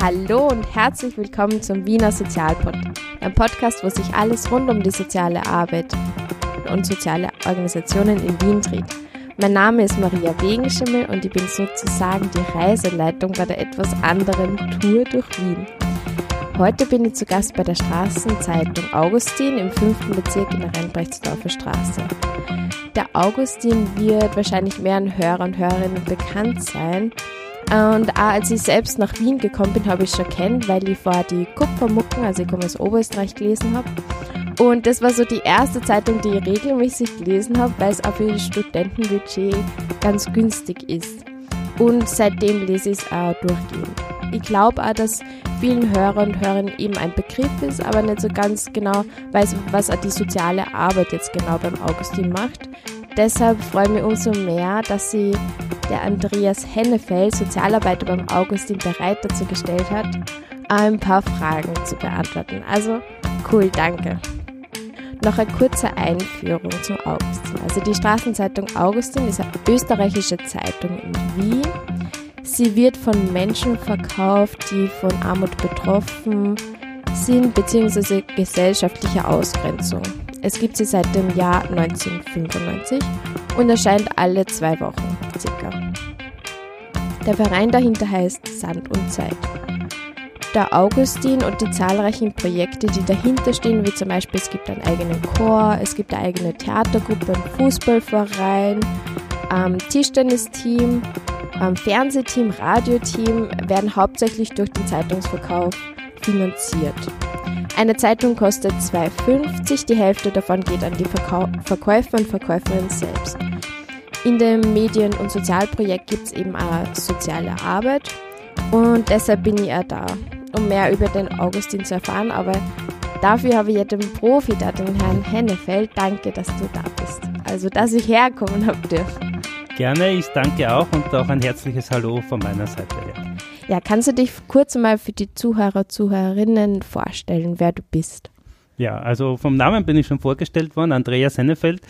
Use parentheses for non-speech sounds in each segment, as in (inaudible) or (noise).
Hallo und herzlich willkommen zum Wiener Sozialpod, ein Podcast, wo sich alles rund um die soziale Arbeit und soziale Organisationen in Wien dreht. Mein Name ist Maria Wegenschimmel und ich bin sozusagen die Reiseleitung bei der etwas anderen Tour durch Wien. Heute bin ich zu Gast bei der Straßenzeitung Augustin im 5. Bezirk in der Rheinbrechtsdorfer Straße. Der Augustin wird wahrscheinlich mehreren Hörer und Hörerinnen bekannt sein. Und auch als ich selbst nach Wien gekommen bin, habe ich schon kennt, weil ich vorher die Kupfermucken, also ich komme aus Oberösterreich, gelesen habe. Und das war so die erste Zeitung, die ich regelmäßig gelesen habe, weil es auch für das Studentenbudget ganz günstig ist. Und seitdem lese ich es auch durchgehend. Ich glaube auch, dass vielen Hörer und Hörern eben ein Begriff ist, aber nicht so ganz genau weiß, was auch die soziale Arbeit jetzt genau beim Augustin macht. Deshalb freue ich mich umso mehr, dass sie der Andreas Hennefeld, Sozialarbeiter beim Augustin, bereit dazu gestellt hat, ein paar Fragen zu beantworten. Also cool, danke. Noch eine kurze Einführung zum Augustin. Also die Straßenzeitung Augustin ist eine österreichische Zeitung in Wien. Sie wird von Menschen verkauft, die von Armut betroffen sind, beziehungsweise gesellschaftlicher Ausgrenzung. Es gibt sie seit dem Jahr 1995 und erscheint alle zwei Wochen circa. Der Verein dahinter heißt Sand und Zeit der Augustin und die zahlreichen Projekte, die dahinter stehen, wie zum Beispiel es gibt einen eigenen Chor, es gibt eine eigene Theatergruppe, einen Fußballverein, ähm, Tischtennisteam, ähm, Fernsehteam, Radioteam, werden hauptsächlich durch den Zeitungsverkauf finanziert. Eine Zeitung kostet 2,50, die Hälfte davon geht an die Verkau Verkäufer und Verkäuferinnen selbst. In dem Medien- und Sozialprojekt gibt es eben auch soziale Arbeit und deshalb bin ich auch da um mehr über den Augustin zu erfahren, aber dafür habe ich ja den Profi da, den Herrn Hennefeld. Danke, dass du da bist. Also, dass ich herkommen habe dürfen. Gerne, ich danke auch und auch ein herzliches Hallo von meiner Seite her. Ja, kannst du dich kurz mal für die Zuhörer, Zuhörerinnen vorstellen, wer du bist? Ja, also vom Namen bin ich schon vorgestellt worden, Andreas Hennefeld.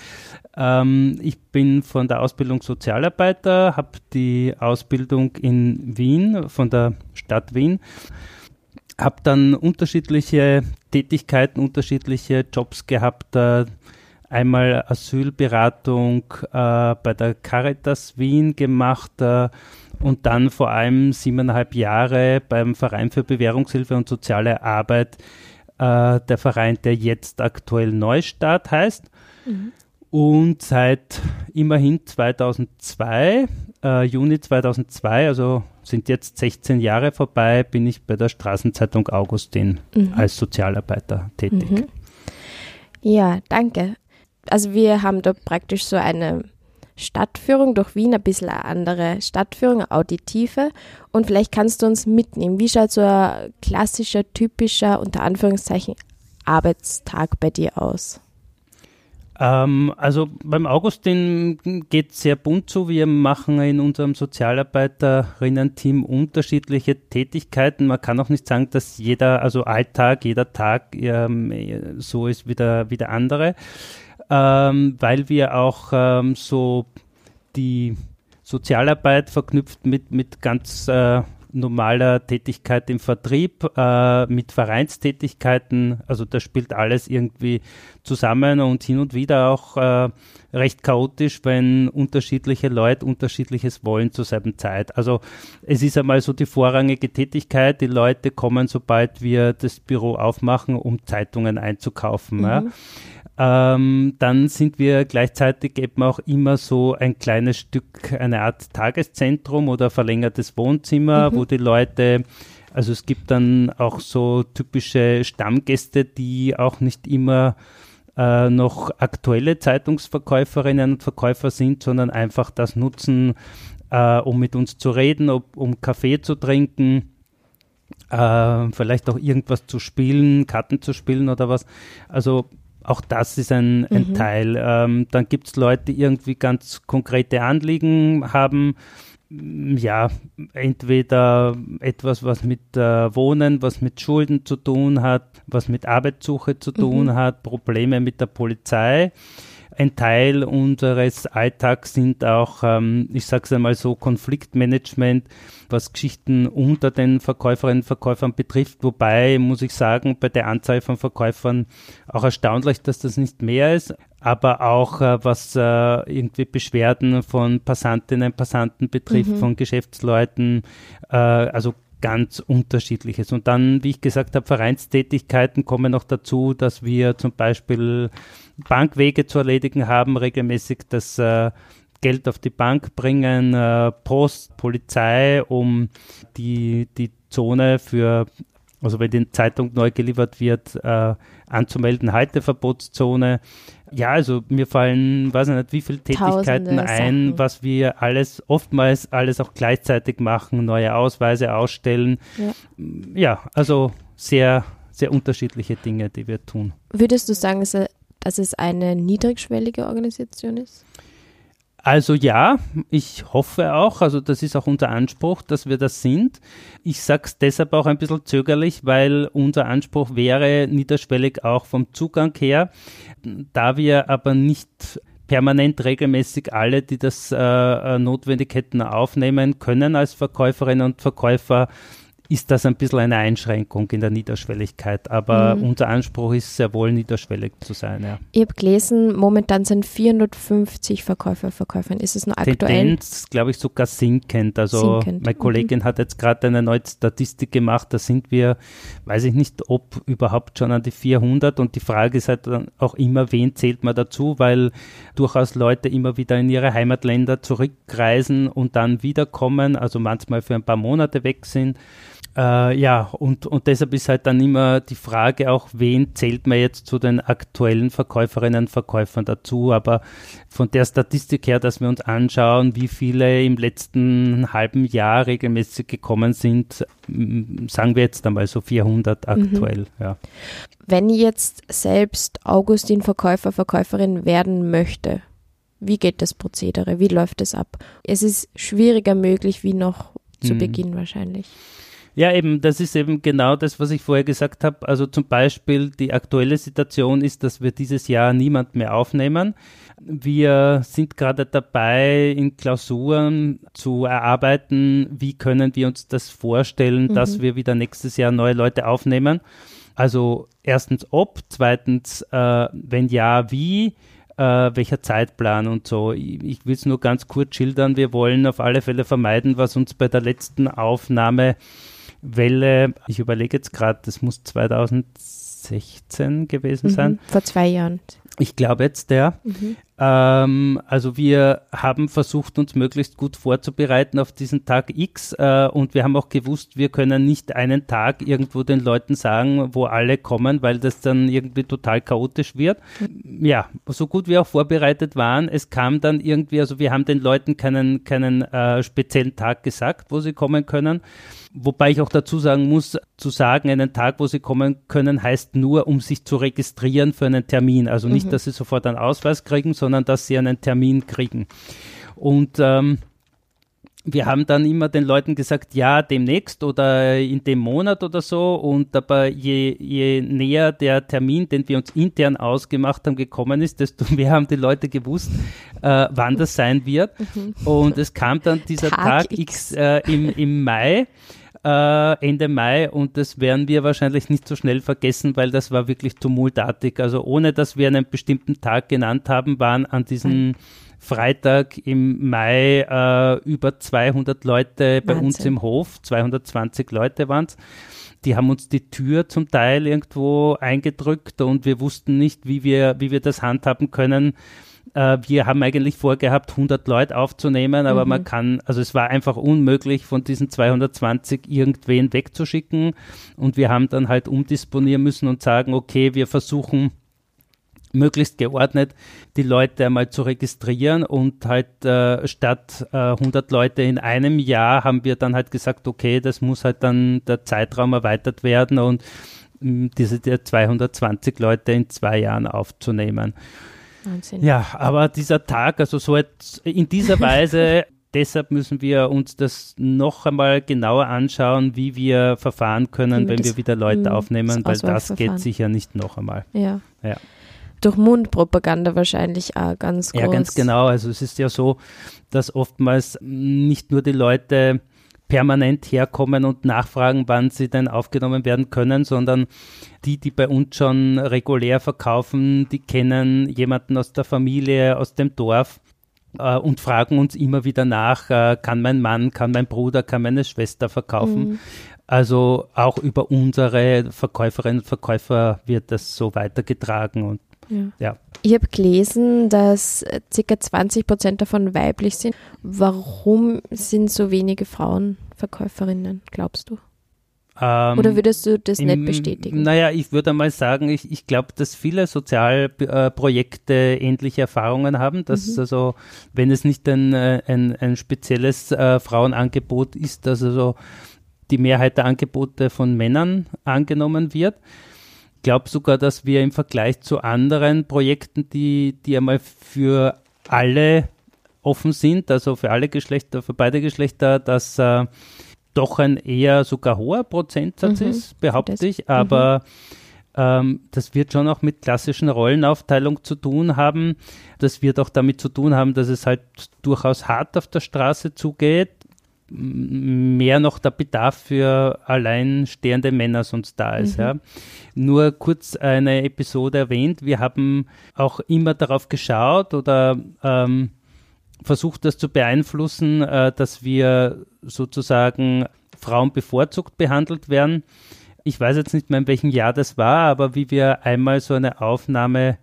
Ähm, ich bin von der Ausbildung Sozialarbeiter, habe die Ausbildung in Wien, von der Stadt Wien habe dann unterschiedliche Tätigkeiten, unterschiedliche Jobs gehabt. Äh, einmal Asylberatung äh, bei der Caritas Wien gemacht äh, und dann vor allem siebeneinhalb Jahre beim Verein für Bewährungshilfe und soziale Arbeit, äh, der Verein, der jetzt aktuell Neustart heißt. Mhm. Und seit immerhin 2002, äh, Juni 2002, also sind jetzt 16 Jahre vorbei, bin ich bei der Straßenzeitung Augustin mhm. als Sozialarbeiter tätig. Mhm. Ja, danke. Also wir haben da praktisch so eine Stadtführung durch Wien, ein bisschen eine andere Stadtführung, eine auditive. Und vielleicht kannst du uns mitnehmen. Wie schaut so ein klassischer, typischer, unter Anführungszeichen, Arbeitstag bei dir aus? Ähm, also beim Augustin geht es sehr bunt zu. Wir machen in unserem Sozialarbeiterinnen-Team unterschiedliche Tätigkeiten. Man kann auch nicht sagen, dass jeder, also Alltag, jeder Tag ähm, so ist wie der, wie der andere, ähm, weil wir auch ähm, so die Sozialarbeit verknüpft mit, mit ganz äh, normaler Tätigkeit im Vertrieb, äh, mit Vereinstätigkeiten, also das spielt alles irgendwie zusammen und hin und wieder auch äh, recht chaotisch, wenn unterschiedliche Leute unterschiedliches wollen zur selben Zeit. Also es ist einmal so die vorrangige Tätigkeit, die Leute kommen, sobald wir das Büro aufmachen, um Zeitungen einzukaufen. Mhm. Ja. Ähm, dann sind wir gleichzeitig eben auch immer so ein kleines Stück, eine Art Tageszentrum oder verlängertes Wohnzimmer, mhm. wo die Leute, also es gibt dann auch so typische Stammgäste, die auch nicht immer äh, noch aktuelle Zeitungsverkäuferinnen und Verkäufer sind, sondern einfach das nutzen, äh, um mit uns zu reden, ob, um Kaffee zu trinken. Äh, vielleicht auch irgendwas zu spielen, Karten zu spielen oder was. Also auch das ist ein, ein mhm. Teil. Ähm, dann gibt es Leute, die irgendwie ganz konkrete Anliegen haben. Ja, entweder etwas, was mit äh, Wohnen, was mit Schulden zu tun hat, was mit Arbeitssuche zu tun mhm. hat, Probleme mit der Polizei. Ein Teil unseres Alltags sind auch, ähm, ich sage es einmal so, Konfliktmanagement, was Geschichten unter den Verkäuferinnen und Verkäufern betrifft. Wobei, muss ich sagen, bei der Anzahl von Verkäufern auch erstaunlich, dass das nicht mehr ist. Aber auch äh, was äh, irgendwie Beschwerden von Passantinnen und Passanten betrifft, mhm. von Geschäftsleuten, äh, also ganz unterschiedliches. Und dann, wie ich gesagt habe, Vereinstätigkeiten kommen noch dazu, dass wir zum Beispiel Bankwege zu erledigen haben, regelmäßig das äh, Geld auf die Bank bringen, äh, Post, Polizei, um die, die Zone für, also wenn die Zeitung neu geliefert wird, äh, anzumelden, Halteverbotszone. Ja, also mir fallen, weiß ich nicht, wie viele Tätigkeiten ein, was wir alles, oftmals alles auch gleichzeitig machen, neue Ausweise ausstellen. Ja, ja also sehr, sehr unterschiedliche Dinge, die wir tun. Würdest du sagen, dass es eine niedrigschwellige Organisation ist? Also ja, ich hoffe auch, also das ist auch unser Anspruch, dass wir das sind. Ich sage es deshalb auch ein bisschen zögerlich, weil unser Anspruch wäre niederschwellig auch vom Zugang her. Da wir aber nicht permanent regelmäßig alle, die das äh, äh notwendig hätten, aufnehmen können als Verkäuferinnen und Verkäufer, ist das ein bisschen eine Einschränkung in der Niederschwelligkeit. Aber mhm. unser Anspruch ist sehr wohl niederschwellig zu sein. Ja. Ich habe gelesen, momentan sind 450 Verkäufer, Verkäuferinnen. Ist es noch aktuell? Tendenz, glaube ich, sogar sinkend. Also sinkend. meine Kollegin mhm. hat jetzt gerade eine neue Statistik gemacht. Da sind wir, weiß ich nicht, ob überhaupt schon an die 400. Und die Frage ist halt dann auch immer, wen zählt man dazu, weil durchaus Leute immer wieder in ihre Heimatländer zurückreisen und dann wiederkommen, also manchmal für ein paar Monate weg sind. Äh, ja, und, und deshalb ist halt dann immer die Frage auch, wen zählt man jetzt zu den aktuellen Verkäuferinnen und Verkäufern dazu. Aber von der Statistik her, dass wir uns anschauen, wie viele im letzten halben Jahr regelmäßig gekommen sind, sagen wir jetzt einmal so 400 mhm. aktuell. Mhm. Ja. Wenn jetzt selbst Augustin Verkäufer, Verkäuferin werden möchte, wie geht das Prozedere? Wie läuft es ab? Es ist schwieriger möglich wie noch zu mhm. Beginn wahrscheinlich. Ja, eben, das ist eben genau das, was ich vorher gesagt habe. Also zum Beispiel die aktuelle Situation ist, dass wir dieses Jahr niemand mehr aufnehmen. Wir sind gerade dabei, in Klausuren zu erarbeiten, wie können wir uns das vorstellen, mhm. dass wir wieder nächstes Jahr neue Leute aufnehmen. Also erstens ob, zweitens, äh, wenn ja, wie. Äh, welcher Zeitplan und so. Ich, ich will es nur ganz kurz schildern. Wir wollen auf alle Fälle vermeiden, was uns bei der letzten Aufnahme Welle, ich überlege jetzt gerade, das muss 2016 gewesen sein. Mhm, vor zwei Jahren. Ich glaube jetzt der. Mhm. Ähm, also wir haben versucht, uns möglichst gut vorzubereiten auf diesen Tag X äh, und wir haben auch gewusst, wir können nicht einen Tag irgendwo den Leuten sagen, wo alle kommen, weil das dann irgendwie total chaotisch wird. Ja, so gut wir auch vorbereitet waren, es kam dann irgendwie, also wir haben den Leuten keinen, keinen äh, speziellen Tag gesagt, wo sie kommen können. Wobei ich auch dazu sagen muss, zu sagen, einen Tag, wo sie kommen können, heißt nur, um sich zu registrieren für einen Termin. Also nicht, mhm. dass sie sofort einen Ausweis kriegen, sondern dass sie einen Termin kriegen. Und ähm, wir haben dann immer den Leuten gesagt, ja, demnächst oder in dem Monat oder so. Und aber je, je näher der Termin, den wir uns intern ausgemacht haben, gekommen ist, desto (laughs) mehr haben die Leute gewusst, äh, wann das sein wird. Mhm. Und es kam dann dieser Tag, Tag X äh, im, im Mai äh, Ende Mai und das werden wir wahrscheinlich nicht so schnell vergessen, weil das war wirklich tumultartig. Also ohne dass wir einen bestimmten Tag genannt haben, waren an diesem mhm. Freitag im Mai äh, über 200 Leute bei Wahnsinn. uns im Hof, 220 Leute waren es die haben uns die Tür zum Teil irgendwo eingedrückt und wir wussten nicht, wie wir, wie wir das handhaben können, äh, wir haben eigentlich vorgehabt, 100 Leute aufzunehmen, aber mhm. man kann, also es war einfach unmöglich, von diesen 220 irgendwen wegzuschicken. Und wir haben dann halt umdisponieren müssen und sagen, okay, wir versuchen, möglichst geordnet die Leute einmal zu registrieren und halt äh, statt äh, 100 Leute in einem Jahr haben wir dann halt gesagt, okay, das muss halt dann der Zeitraum erweitert werden und mh, diese 220 Leute in zwei Jahren aufzunehmen. Wahnsinn. Ja, aber dieser Tag, also so in dieser (laughs) Weise, deshalb müssen wir uns das noch einmal genauer anschauen, wie wir verfahren können, wir wenn wir wieder Leute aufnehmen, weil das geht sicher nicht noch einmal. Ja. ja. durch Mundpropaganda wahrscheinlich auch ganz groß. Ja, ganz genau. Also es ist ja so, dass oftmals nicht nur die Leute permanent herkommen und nachfragen, wann sie denn aufgenommen werden können, sondern die, die bei uns schon regulär verkaufen, die kennen jemanden aus der Familie, aus dem Dorf äh, und fragen uns immer wieder nach, äh, kann mein Mann, kann mein Bruder, kann meine Schwester verkaufen. Mhm. Also auch über unsere Verkäuferinnen und Verkäufer wird das so weitergetragen und ja. ja. Ich habe gelesen, dass ca. 20 Prozent davon weiblich sind. Warum sind so wenige Frauen Verkäuferinnen, glaubst du? Ähm, Oder würdest du das im, nicht bestätigen? Naja, ich würde mal sagen, ich, ich glaube, dass viele Sozialprojekte äh, ähnliche Erfahrungen haben, dass mhm. also, wenn es nicht ein, äh, ein, ein spezielles äh, Frauenangebot ist, dass also die Mehrheit der Angebote von Männern angenommen wird. Ich glaube sogar, dass wir im Vergleich zu anderen Projekten, die, die einmal für alle offen sind, also für alle Geschlechter, für beide Geschlechter, dass äh, doch ein eher sogar hoher Prozentsatz mhm. ist, behaupte ich, aber mhm. ähm, das wird schon auch mit klassischen Rollenaufteilung zu tun haben. Das wird auch damit zu tun haben, dass es halt durchaus hart auf der Straße zugeht. Mehr noch der Bedarf für alleinstehende Männer sonst da ist. Mhm. Ja. Nur kurz eine Episode erwähnt. Wir haben auch immer darauf geschaut oder ähm, versucht das zu beeinflussen, äh, dass wir sozusagen Frauen bevorzugt behandelt werden. Ich weiß jetzt nicht mehr, in welchem Jahr das war, aber wie wir einmal so eine Aufnahmewelle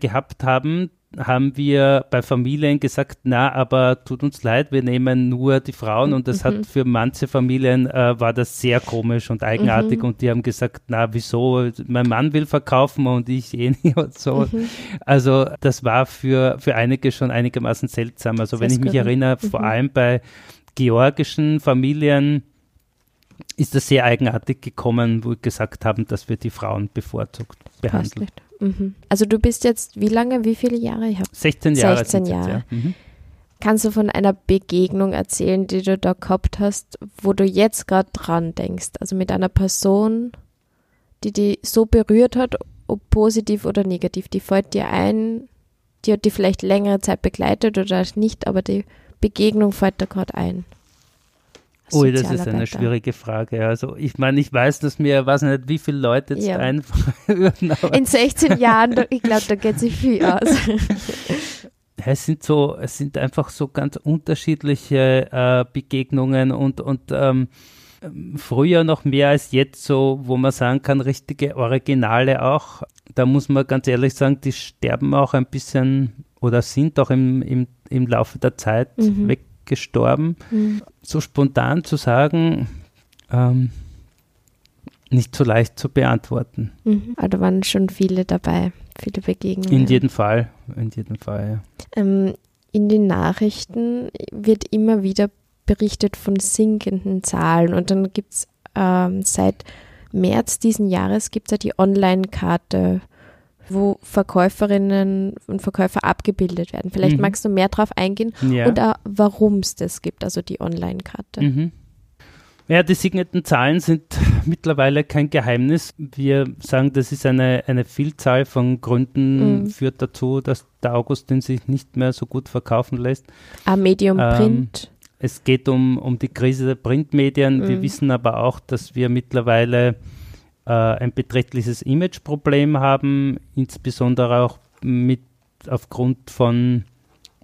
gehabt haben, haben wir bei Familien gesagt, na, aber tut uns leid, wir nehmen nur die Frauen und das mhm. hat für manche Familien äh, war das sehr komisch und eigenartig mhm. und die haben gesagt, na, wieso, mein Mann will verkaufen und ich eh nicht und so. Mhm. Also das war für, für einige schon einigermaßen seltsam. Also wenn ich mich erinnere, vor mhm. allem bei georgischen Familien, ist das sehr eigenartig gekommen, wo wir gesagt haben, dass wir die Frauen bevorzugt behandeln. Mhm. Also du bist jetzt wie lange, wie viele Jahre? Ich 16 Jahre. 16 Jahre. Jetzt, ja. mhm. Kannst du von einer Begegnung erzählen, die du da gehabt hast, wo du jetzt gerade dran denkst? Also mit einer Person, die dich so berührt hat, ob positiv oder negativ. Die fällt dir ein, die hat die vielleicht längere Zeit begleitet oder nicht, aber die Begegnung fällt da gerade ein. Ui, das ist eine schwierige Frage. Also ich meine, ich weiß, dass mir, weiß nicht, wie viele Leute jetzt ja. (laughs) würden. In 16 Jahren, ich glaube, da geht sich viel aus. (laughs) es sind so, es sind einfach so ganz unterschiedliche äh, Begegnungen und, und ähm, früher noch mehr als jetzt so, wo man sagen kann, richtige Originale auch. Da muss man ganz ehrlich sagen, die sterben auch ein bisschen oder sind auch im, im, im Laufe der Zeit mhm. weg gestorben. Mhm. So spontan zu sagen, ähm, nicht so leicht zu beantworten. Mhm. Aber da waren schon viele dabei, viele Begegnungen. In jedem Fall, in jedem Fall, ja. Ähm, in den Nachrichten wird immer wieder berichtet von sinkenden Zahlen und dann gibt es ähm, seit März diesen Jahres gibt es ja die Online-Karte wo Verkäuferinnen und Verkäufer abgebildet werden. Vielleicht mhm. magst du mehr darauf eingehen ja. und warum es das gibt, also die Online-Karte. Mhm. Ja, die signierten Zahlen sind mittlerweile kein Geheimnis. Wir sagen, das ist eine, eine Vielzahl von Gründen, mhm. führt dazu, dass der Augustin sich nicht mehr so gut verkaufen lässt. Ah, Medium ähm, Print. Es geht um, um die Krise der Printmedien. Wir mhm. wissen aber auch, dass wir mittlerweile ein beträchtliches Imageproblem haben, insbesondere auch mit aufgrund von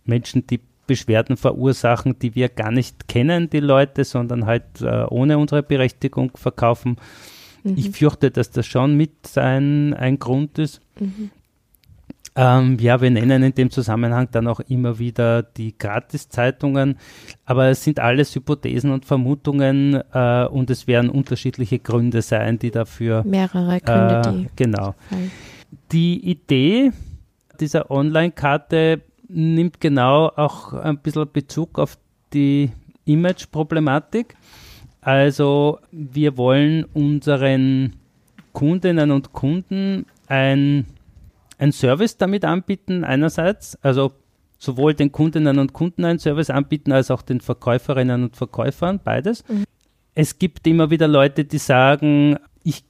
Menschen, die Beschwerden verursachen, die wir gar nicht kennen, die Leute, sondern halt äh, ohne unsere Berechtigung verkaufen. Mhm. Ich fürchte, dass das schon mit ein, ein Grund ist. Mhm. Ähm, ja, wir nennen in dem Zusammenhang dann auch immer wieder die Gratiszeitungen, aber es sind alles Hypothesen und Vermutungen äh, und es werden unterschiedliche Gründe sein, die dafür. Mehrere Gründe, äh, die. Genau. Die Idee dieser Online-Karte nimmt genau auch ein bisschen Bezug auf die Image-Problematik. Also wir wollen unseren Kundinnen und Kunden ein ein Service damit anbieten, einerseits, also sowohl den Kundinnen und Kunden einen Service anbieten, als auch den Verkäuferinnen und Verkäufern, beides. Mhm. Es gibt immer wieder Leute, die sagen, ich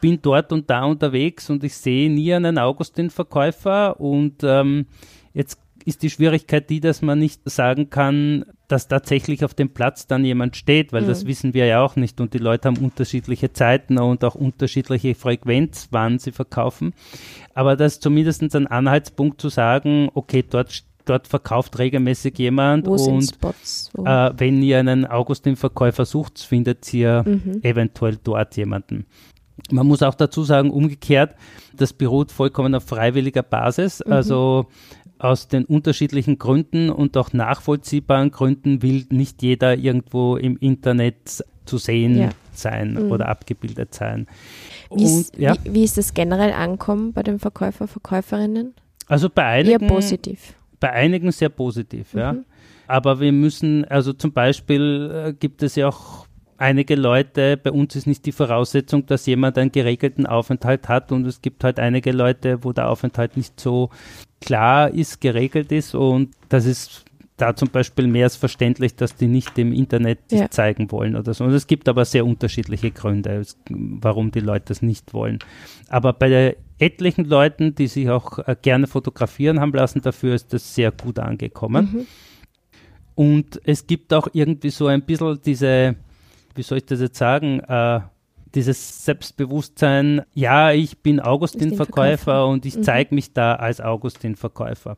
bin dort und da unterwegs und ich sehe nie einen Augustin-Verkäufer und ähm, jetzt ist die Schwierigkeit die, dass man nicht sagen kann, dass tatsächlich auf dem Platz dann jemand steht, weil mhm. das wissen wir ja auch nicht und die Leute haben unterschiedliche Zeiten und auch unterschiedliche Frequenz, wann sie verkaufen. Aber das ist zumindest ein Anhaltspunkt zu sagen, okay, dort dort verkauft regelmäßig jemand Wo und äh, wenn ihr einen Augustin-Verkäufer sucht, findet ihr mhm. eventuell dort jemanden. Man muss auch dazu sagen, umgekehrt, das beruht vollkommen auf freiwilliger Basis. Mhm. Also aus den unterschiedlichen Gründen und auch nachvollziehbaren Gründen will nicht jeder irgendwo im Internet zu sehen ja. sein mhm. oder abgebildet sein. Wie ist, ja. wie, wie ist das generell ankommen bei den Verkäufer, Verkäuferinnen? Also bei einigen, Eher positiv. Bei einigen sehr positiv, mhm. ja. Aber wir müssen, also zum Beispiel äh, gibt es ja auch einige Leute, bei uns ist nicht die Voraussetzung, dass jemand einen geregelten Aufenthalt hat und es gibt halt einige Leute, wo der Aufenthalt nicht so klar ist, geregelt ist und das ist da zum Beispiel mehr als verständlich, dass die nicht im Internet ja. zeigen wollen oder so. Und es gibt aber sehr unterschiedliche Gründe, warum die Leute das nicht wollen. Aber bei etlichen Leuten, die sich auch äh, gerne fotografieren haben lassen, dafür ist das sehr gut angekommen. Mhm. Und es gibt auch irgendwie so ein bisschen diese, wie soll ich das jetzt sagen, äh, dieses Selbstbewusstsein, ja, ich bin Augustin-Verkäufer und ich mhm. zeige mich da als Augustin-Verkäufer.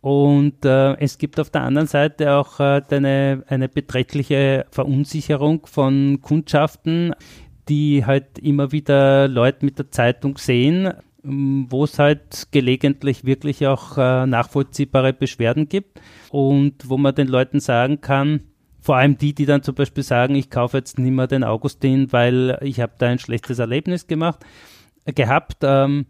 Und äh, es gibt auf der anderen Seite auch äh, eine, eine beträchtliche Verunsicherung von Kundschaften, die halt immer wieder Leute mit der Zeitung sehen, wo es halt gelegentlich wirklich auch äh, nachvollziehbare Beschwerden gibt und wo man den Leuten sagen kann, vor allem die, die dann zum Beispiel sagen, ich kaufe jetzt nicht mehr den Augustin, weil ich habe da ein schlechtes Erlebnis gemacht, äh, gehabt, ähm,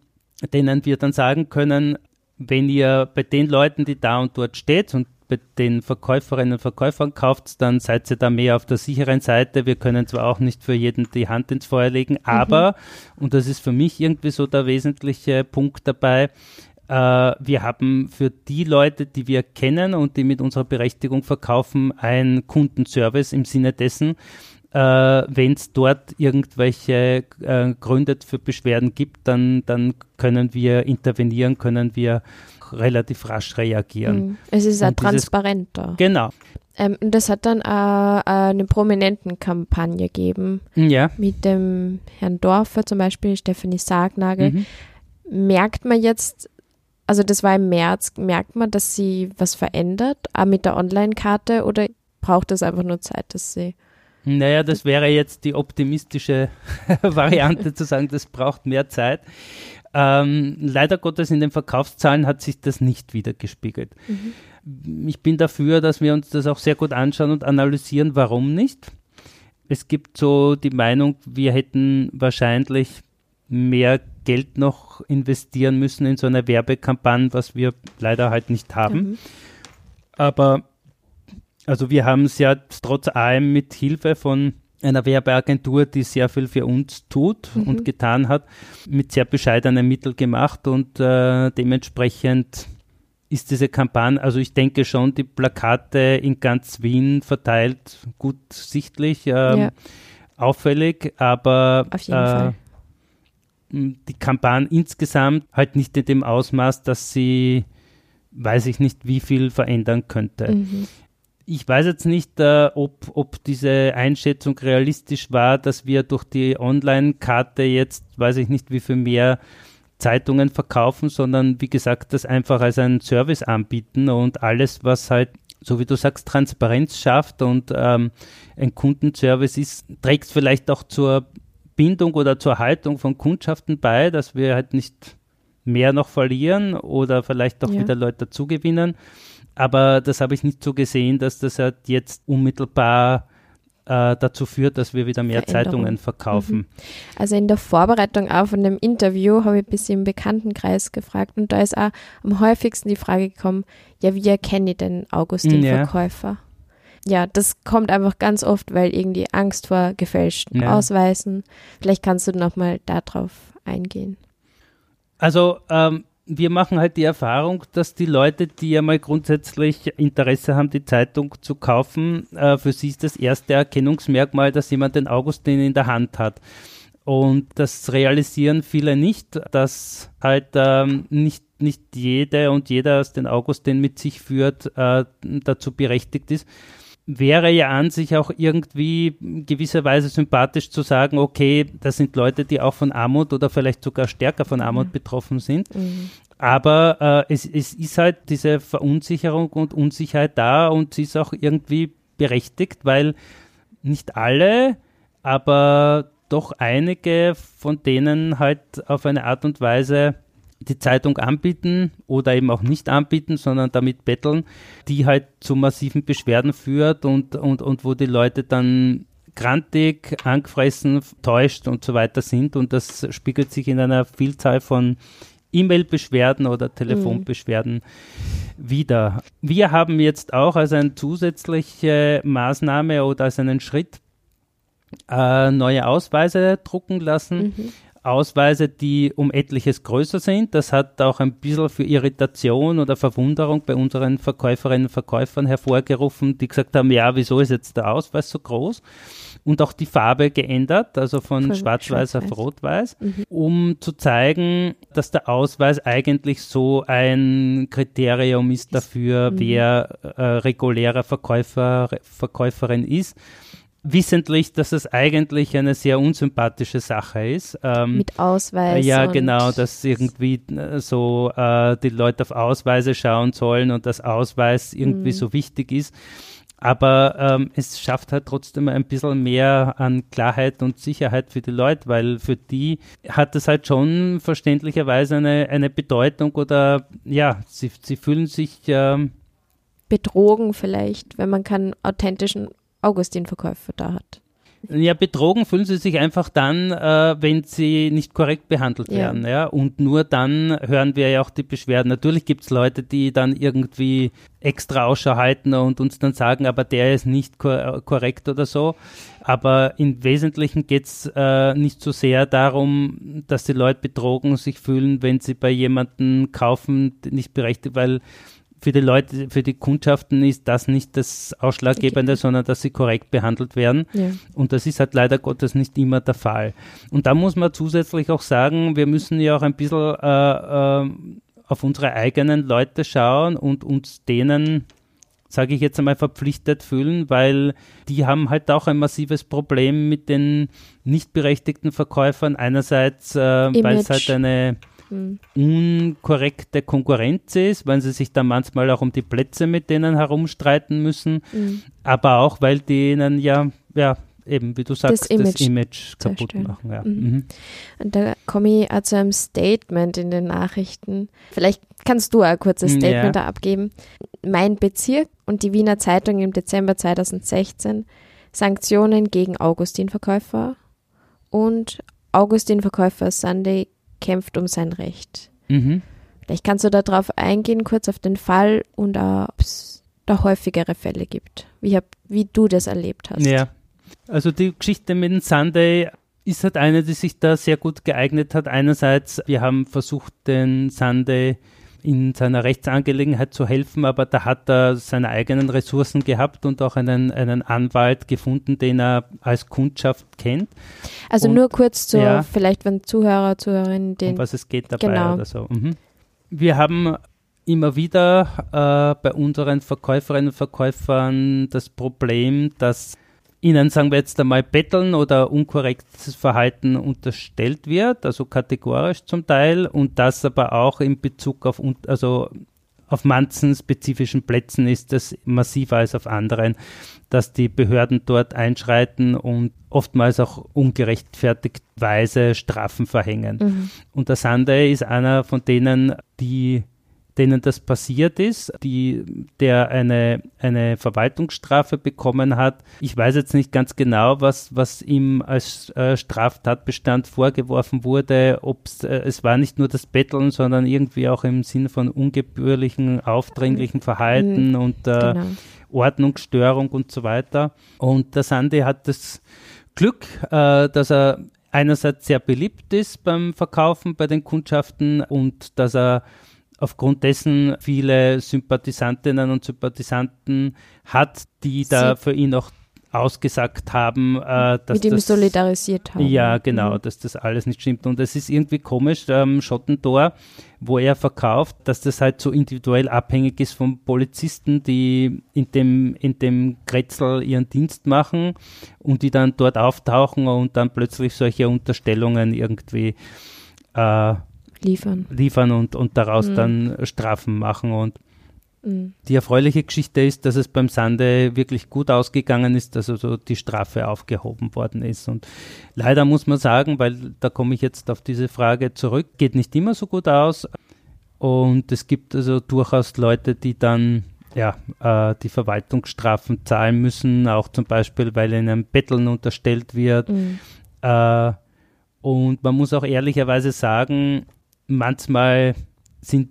denen wir dann sagen können, wenn ihr bei den Leuten, die da und dort steht und bei den Verkäuferinnen und Verkäufern kauft, dann seid ihr da mehr auf der sicheren Seite. Wir können zwar auch nicht für jeden die Hand ins Feuer legen, mhm. aber, und das ist für mich irgendwie so der wesentliche Punkt dabei, wir haben für die Leute, die wir kennen und die mit unserer Berechtigung verkaufen, ein Kundenservice im Sinne dessen, äh, wenn es dort irgendwelche äh, Gründe für Beschwerden gibt, dann, dann können wir intervenieren, können wir relativ rasch reagieren. Mhm. Es ist ja transparenter. Genau. Ähm, das hat dann äh, eine prominenten Kampagne gegeben. Ja. Mit dem Herrn Dorfer zum Beispiel, Stephanie Sargnagel. Mhm. Merkt man jetzt, also das war im März, merkt man, dass sie was verändert, auch mit der Online-Karte oder braucht es einfach nur Zeit, dass sie naja, das wäre jetzt die optimistische (laughs) Variante zu sagen, das braucht mehr Zeit. Ähm, leider Gottes in den Verkaufszahlen hat sich das nicht wiedergespiegelt. Mhm. Ich bin dafür, dass wir uns das auch sehr gut anschauen und analysieren, warum nicht. Es gibt so die Meinung, wir hätten wahrscheinlich mehr Geld noch investieren müssen in so eine Werbekampagne, was wir leider halt nicht haben. Mhm. Aber also wir haben es ja trotz allem mit Hilfe von einer Werbeagentur, die sehr viel für uns tut mhm. und getan hat, mit sehr bescheidenen Mitteln gemacht und äh, dementsprechend ist diese Kampagne, also ich denke schon, die Plakate in ganz Wien verteilt, gut sichtlich, ähm, ja. auffällig, aber Auf jeden äh, Fall. Die Kampagne insgesamt halt nicht in dem Ausmaß, dass sie, weiß ich nicht, wie viel verändern könnte. Mhm ich weiß jetzt nicht, äh, ob, ob diese Einschätzung realistisch war, dass wir durch die Online-Karte jetzt, weiß ich nicht, wie viel mehr Zeitungen verkaufen, sondern wie gesagt, das einfach als einen Service anbieten und alles, was halt, so wie du sagst, Transparenz schafft und ähm, ein Kundenservice ist, trägt vielleicht auch zur Bindung oder zur Haltung von Kundschaften bei, dass wir halt nicht mehr noch verlieren oder vielleicht auch ja. wieder Leute dazugewinnen aber das habe ich nicht so gesehen, dass das halt jetzt unmittelbar äh, dazu führt, dass wir wieder mehr Zeitungen verkaufen. Mhm. Also in der Vorbereitung auch von dem Interview habe ich ein bisschen im Bekanntenkreis gefragt und da ist auch am häufigsten die Frage gekommen, ja, wie erkenne ich den Augustin ja. Ja, das kommt einfach ganz oft, weil irgendwie Angst vor gefälschten ja. Ausweisen. Vielleicht kannst du nochmal darauf eingehen. Also ähm, wir machen halt die Erfahrung, dass die Leute, die ja mal grundsätzlich Interesse haben, die Zeitung zu kaufen, äh, für sie ist das erste Erkennungsmerkmal, dass jemand den Augustin in der Hand hat. Und das realisieren viele nicht, dass halt ähm, nicht, nicht jede und jeder, aus den Augustin mit sich führt, äh, dazu berechtigt ist. Wäre ja an sich auch irgendwie gewisserweise sympathisch zu sagen, okay, das sind Leute, die auch von Armut oder vielleicht sogar stärker von Armut mhm. betroffen sind. Mhm. Aber äh, es, es ist halt diese Verunsicherung und Unsicherheit da und sie ist auch irgendwie berechtigt, weil nicht alle, aber doch einige von denen halt auf eine Art und Weise die Zeitung anbieten oder eben auch nicht anbieten, sondern damit betteln, die halt zu massiven Beschwerden führt und, und, und wo die Leute dann grantig, angefressen, täuscht und so weiter sind. Und das spiegelt sich in einer Vielzahl von E-Mail-Beschwerden oder Telefonbeschwerden mhm. wieder. Wir haben jetzt auch als eine zusätzliche Maßnahme oder als einen Schritt äh, neue Ausweise drucken lassen. Mhm. Ausweise, die um etliches größer sind. Das hat auch ein bisschen für Irritation oder Verwunderung bei unseren Verkäuferinnen und Verkäufern hervorgerufen, die gesagt haben, ja, wieso ist jetzt der Ausweis so groß? und auch die Farbe geändert, also von schwarz-weiß auf rot-weiß, mhm. um zu zeigen, dass der Ausweis eigentlich so ein Kriterium ist dafür, mhm. wer äh, regulärer Verkäufer, Verkäuferin ist wissentlich, dass es eigentlich eine sehr unsympathische Sache ist. Ähm, Mit Ausweis. Ja, genau, dass irgendwie äh, so äh, die Leute auf Ausweise schauen sollen und dass Ausweis irgendwie mhm. so wichtig ist. Aber ähm, es schafft halt trotzdem ein bisschen mehr an Klarheit und Sicherheit für die Leute, weil für die hat es halt schon verständlicherweise eine, eine Bedeutung oder ja, sie, sie fühlen sich ähm, betrogen vielleicht, wenn man keinen authentischen Augustin-Verkäufer da hat. Ja, betrogen fühlen sie sich einfach dann, äh, wenn sie nicht korrekt behandelt ja. werden. Ja? Und nur dann hören wir ja auch die Beschwerden. Natürlich gibt es Leute, die dann irgendwie extra Ausschau halten und uns dann sagen, aber der ist nicht kor korrekt oder so. Aber im Wesentlichen geht es äh, nicht so sehr darum, dass die Leute betrogen sich fühlen, wenn sie bei jemandem kaufen, nicht berechtigt, weil für die Leute, für die Kundschaften ist das nicht das Ausschlaggebende, okay. sondern dass sie korrekt behandelt werden. Ja. Und das ist halt leider Gottes nicht immer der Fall. Und da muss man zusätzlich auch sagen, wir müssen ja auch ein bisschen äh, äh, auf unsere eigenen Leute schauen und uns denen sage ich jetzt einmal, verpflichtet fühlen, weil die haben halt auch ein massives Problem mit den nicht berechtigten Verkäufern. Einerseits, äh, weil es halt eine mhm. unkorrekte Konkurrenz ist, weil sie sich dann manchmal auch um die Plätze mit denen herumstreiten müssen, mhm. aber auch, weil die ihnen ja, ja, eben, wie du sagst, das Image, das Image kaputt machen. Ja. Mhm. Mhm. Und da komme ich auch zu einem Statement in den Nachrichten. Vielleicht kannst du ein kurzes Statement ja. da abgeben. Mein Bezirk und die Wiener Zeitung im Dezember 2016 Sanktionen gegen Augustin-Verkäufer und Augustin-Verkäufer Sunday kämpft um sein Recht. Mhm. Vielleicht kannst du darauf eingehen, kurz auf den Fall und ob es da häufigere Fälle gibt, wie, hab, wie du das erlebt hast. Ja, also die Geschichte mit dem Sunday ist halt eine, die sich da sehr gut geeignet hat. Einerseits, wir haben versucht, den Sunday in seiner Rechtsangelegenheit zu helfen, aber da hat er seine eigenen Ressourcen gehabt und auch einen, einen Anwalt gefunden, den er als Kundschaft kennt. Also und, nur kurz zu, ja, vielleicht wenn Zuhörer, Zuhörerinnen den. Um was es geht dabei genau. oder so. Mhm. Wir haben immer wieder äh, bei unseren Verkäuferinnen und Verkäufern das Problem, dass ihnen, sagen wir jetzt einmal, Betteln oder unkorrektes Verhalten unterstellt wird, also kategorisch zum Teil, und das aber auch in Bezug auf, also auf manchen spezifischen Plätzen ist das massiver als auf anderen, dass die Behörden dort einschreiten und oftmals auch ungerechtfertigtweise Strafen verhängen. Mhm. Und der Sunday ist einer von denen, die denen das passiert ist, die, der eine, eine Verwaltungsstrafe bekommen hat. Ich weiß jetzt nicht ganz genau, was, was ihm als äh, Straftatbestand vorgeworfen wurde. Ob's, äh, es war nicht nur das Betteln, sondern irgendwie auch im Sinne von ungebührlichen, aufdringlichen Verhalten mhm, und äh, genau. Ordnungsstörung und so weiter. Und der Sandy hat das Glück, äh, dass er einerseits sehr beliebt ist beim Verkaufen bei den Kundschaften und dass er aufgrund dessen viele Sympathisantinnen und Sympathisanten hat, die Sie da für ihn auch ausgesagt haben, äh, dass Mit ihm das, solidarisiert haben. Ja, genau, Mhm. dass das alles nicht stimmt. Und es ist irgendwie komisch, ähm, Schottentor, wo er verkauft, dass das halt so individuell abhängig ist von Polizisten, die in dem, in dem Kretzel ihren Dienst machen und die dann dort auftauchen und dann plötzlich solche Unterstellungen irgendwie äh, Liefern. liefern und, und daraus Mhm. dann Strafen machen. Und Mhm. die erfreuliche Geschichte ist, dass es beim Sande wirklich gut ausgegangen ist, dass also die Strafe aufgehoben worden ist. Und leider muss man sagen, weil da komme ich jetzt auf diese Frage zurück, geht nicht immer so gut aus. Und es gibt also durchaus Leute, die dann ja, äh, die Verwaltungsstrafen zahlen müssen, auch zum Beispiel, weil ihnen Betteln unterstellt wird. Mhm. Äh, und man muss auch ehrlicherweise sagen, manchmal sind,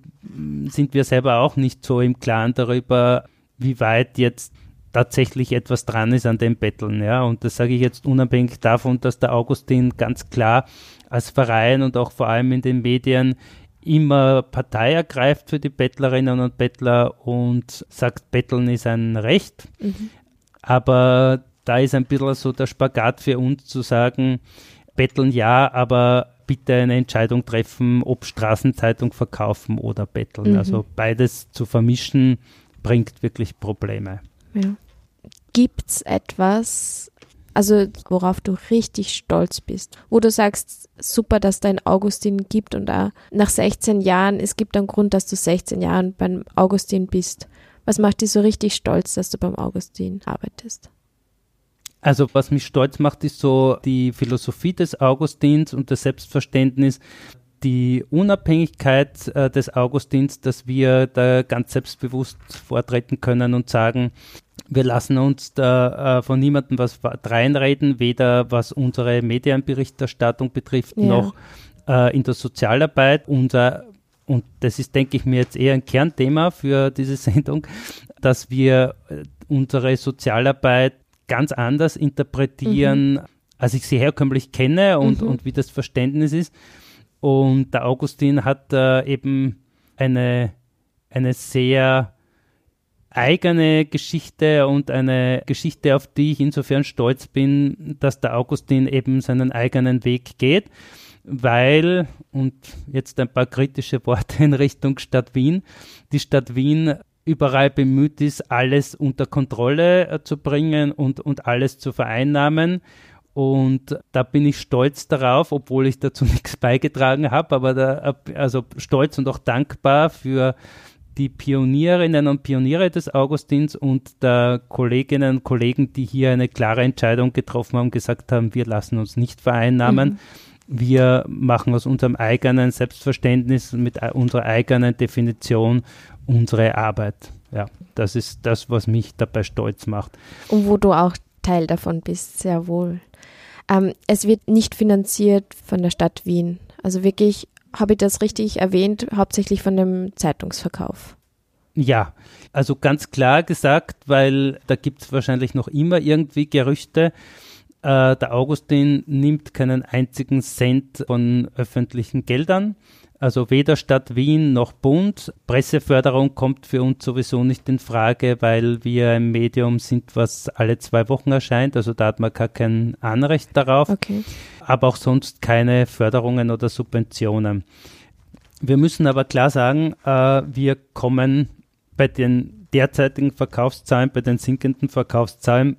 sind wir selber auch nicht so im Klaren darüber, wie weit jetzt tatsächlich etwas dran ist an dem Betteln. Ja? Und das sage ich jetzt unabhängig davon, dass der Augustin ganz klar als Verein und auch vor allem in den Medien immer Partei ergreift für die Bettlerinnen und Bettler und sagt, Betteln ist ein Recht. Mhm. Aber da ist ein bisschen so der Spagat für uns zu sagen, betteln ja, aber bitte eine Entscheidung treffen, ob Straßenzeitung verkaufen oder betteln. Mhm. Also beides zu vermischen bringt wirklich Probleme. Ja. Gibt's etwas, also worauf du richtig stolz bist, wo du sagst, super, dass da ein Augustin gibt und auch nach 16 Jahren, es gibt einen Grund, dass du 16 Jahren beim Augustin bist. Was macht dich so richtig stolz, dass du beim Augustin arbeitest? Also was mich stolz macht, ist so die Philosophie des Augustins und das Selbstverständnis, die Unabhängigkeit äh, des Augustins, dass wir da ganz selbstbewusst vortreten können und sagen, wir lassen uns da äh, von niemandem was reinreden, weder was unsere Medienberichterstattung betrifft, Ja. noch äh, in der Sozialarbeit. Unser, und das ist, denke ich mir, jetzt eher ein Kernthema für diese (laughs) Sendung, dass wir äh, unsere Sozialarbeit ganz anders interpretieren, als ich sie herkömmlich kenne und, Mhm. und wie das Verständnis ist. Und der Augustin hat äh, eben eine, eine sehr eigene Geschichte und eine Geschichte, auf die ich insofern stolz bin, dass der Augustin eben seinen eigenen Weg geht, weil, und jetzt ein paar kritische Worte in Richtung Stadt Wien, die Stadt Wien überall bemüht ist, alles unter Kontrolle äh, zu bringen und, und alles zu vereinnahmen. Und da bin ich stolz darauf, obwohl ich dazu (laughs) nichts beigetragen habe, aber da, also stolz und auch dankbar für die Pionierinnen und Pioniere des Augustins und der Kolleginnen und Kollegen, die hier eine klare Entscheidung getroffen haben, gesagt haben, wir lassen uns nicht vereinnamen. Mhm. Wir machen aus unserem eigenen Selbstverständnis, mit unserer eigenen Definition unsere Arbeit. Ja, das ist das, was mich dabei stolz macht. Und wo du auch Teil davon bist, sehr wohl. Ähm, es wird nicht finanziert von der Stadt Wien. Also wirklich, habe ich das richtig erwähnt, hauptsächlich von dem Zeitungsverkauf. Ja, also ganz klar gesagt, weil da gibt es wahrscheinlich noch immer irgendwie Gerüchte. Äh, der Augustin nimmt keinen einzigen Cent von öffentlichen Geldern. Also weder Stadt Wien noch Bund. Presseförderung kommt für uns sowieso nicht in Frage, weil wir ein Medium sind, was alle zwei Wochen erscheint. Also da hat man gar kein Anrecht darauf. Okay. Aber auch sonst keine Förderungen oder Subventionen. Wir müssen aber klar sagen, äh, wir kommen bei den derzeitigen Verkaufszahlen, bei den sinkenden Verkaufszahlen,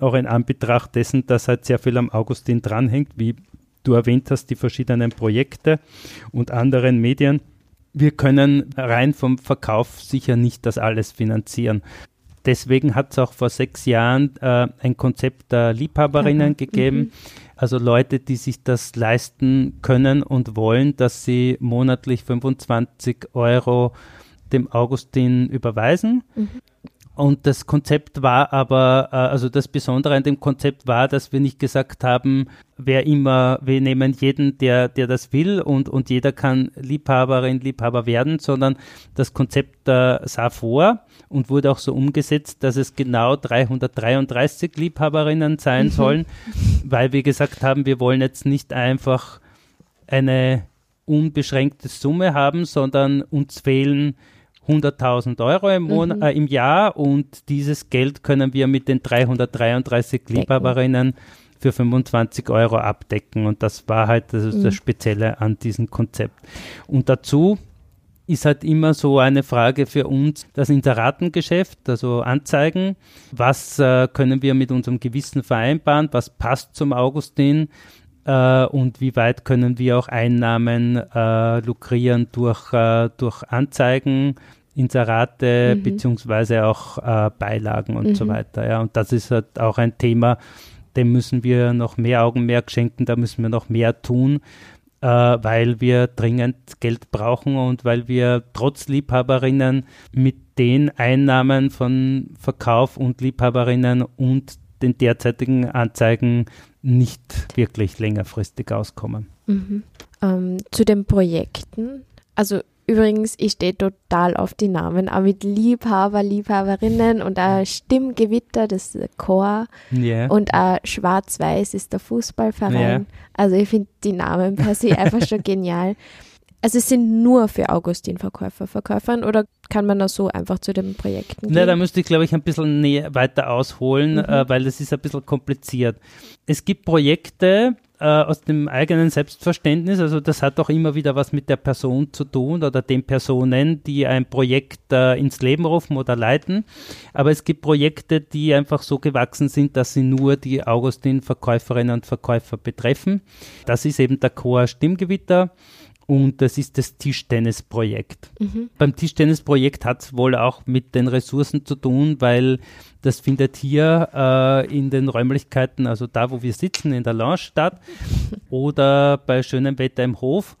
auch in Anbetracht dessen, dass halt sehr viel am Augustin dranhängt, wie du erwähnt hast, die verschiedenen Projekte und anderen Medien. Wir können rein vom Verkauf sicher nicht das alles finanzieren. Deswegen hat es auch vor sechs Jahren äh, ein Konzept der Liebhaberinnen Mhm. gegeben. Mhm. Also Leute, die sich das leisten können und wollen, dass sie monatlich 25 Euro dem Augustin überweisen. Mhm. Und das Konzept war aber, äh, also das Besondere an dem Konzept war, dass wir nicht gesagt haben, wer immer, wir nehmen jeden, der, der das will und, und jeder kann Liebhaberin, Liebhaber werden, sondern das Konzept äh, sah vor und wurde auch so umgesetzt, dass es genau 333 Liebhaberinnen sein Mhm. sollen, weil wir gesagt haben, wir wollen jetzt nicht einfach eine unbeschränkte Summe haben, sondern uns fehlen 100.000 Euro im, Monat, mhm. äh, im Jahr und dieses Geld können wir mit den 333 Decken. Liebhaberinnen für 25 Euro abdecken und das war halt das, mhm. das Spezielle an diesem Konzept. Und dazu ist halt immer so eine Frage für uns, das Inseratengeschäft, also Anzeigen. Was äh, können wir mit unserem Gewissen vereinbaren? Was passt zum Augustin? Äh, und wie weit können wir auch Einnahmen äh, lukrieren durch, äh, durch Anzeigen, Inserate mhm. beziehungsweise auch äh, Beilagen und mhm. so weiter. Ja. Und das ist halt auch ein Thema, dem müssen wir noch mehr Augenmerk schenken, da müssen wir noch mehr tun, äh, weil wir dringend Geld brauchen und weil wir trotz Liebhaberinnen mit den Einnahmen von Verkauf und Liebhaberinnen und den derzeitigen Anzeigen nicht wirklich längerfristig auskommen. Mhm. Ähm, zu den Projekten. Also Übrigens, ich stehe total auf die Namen, auch mit Liebhaber, Liebhaberinnen und auch Stimmgewitter, das ist Chor yeah. und auch Schwarz-Weiß ist der Fußballverein. Yeah. Also ich finde die Namen per se einfach schon (laughs) genial. Also es sind nur für Augustin-Verkäufer, Verkäufern oder kann man da so einfach zu den Projekten gehen? Na, da müsste ich, glaube ich, ein bisschen näher weiter ausholen, mhm. äh, weil das ist ein bisschen kompliziert. Es gibt Projekte, äh, aus dem eigenen Selbstverständnis. Also das hat auch immer wieder was mit der Person zu tun oder den Personen, die ein Projekt äh, ins Leben rufen oder leiten. Aber es gibt Projekte, die einfach so gewachsen sind, dass sie nur die Augustin-Verkäuferinnen und Verkäufer betreffen. Das ist eben der Chor Stimmgewitter und das ist das Tischtennisprojekt. Mhm. Beim Tischtennisprojekt hat es wohl auch mit den Ressourcen zu tun, weil das findet hier äh, in den Räumlichkeiten, also da, wo wir sitzen, in der Lounge statt (laughs) oder bei schönem Wetter im Hof.